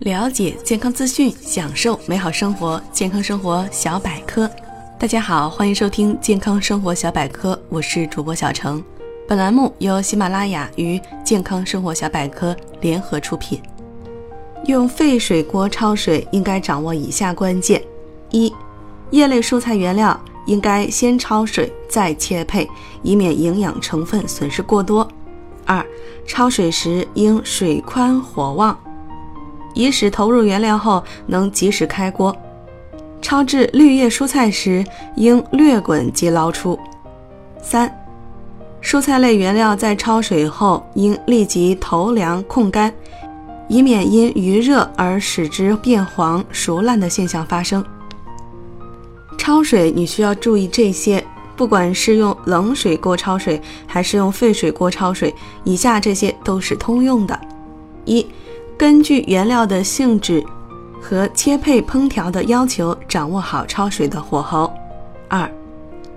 了解健康资讯，享受美好生活。健康生活小百科，大家好，欢迎收听健康生活小百科，我是主播小程。本栏目由喜马拉雅与健康生活小百科联合出品。用沸水锅焯水应该掌握以下关键：一、叶类蔬菜原料应该先焯水再切配，以免营养成分损失过多；二、焯水时应水宽火旺。以使投入原料后能及时开锅。焯制绿叶蔬菜时，应略滚即捞出。三、蔬菜类原料在焯水后应立即投凉控干，以免因余热而使之变黄熟烂的现象发生。焯水你需要注意这些，不管是用冷水锅焯水还是用沸水锅焯水，以下这些都是通用的。一根据原料的性质和切配烹调的要求，掌握好焯水的火候。二，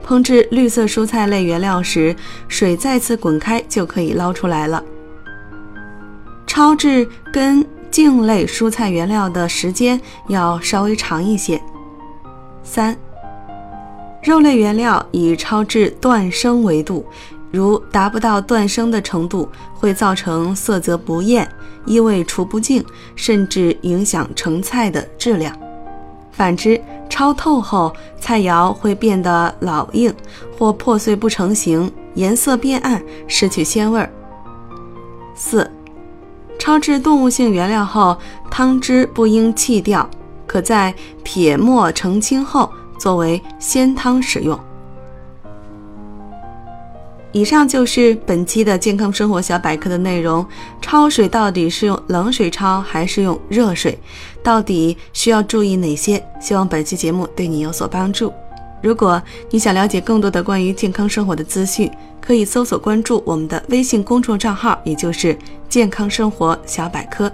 烹制绿色蔬菜类原料时，水再次滚开就可以捞出来了。焯制根茎类蔬菜原料的时间要稍微长一些。三，肉类原料以焯制断生为度。如达不到断生的程度，会造成色泽不艳、异味除不净，甚至影响成菜的质量。反之，焯透后，菜肴会变得老硬或破碎不成形，颜色变暗，失去鲜味儿。四、焯制动物性原料后，汤汁不应弃掉，可在撇沫澄清后作为鲜汤使用。以上就是本期的健康生活小百科的内容。焯水到底是用冷水焯还是用热水？到底需要注意哪些？希望本期节目对你有所帮助。如果你想了解更多的关于健康生活的资讯，可以搜索关注我们的微信公众账号，也就是“健康生活小百科”。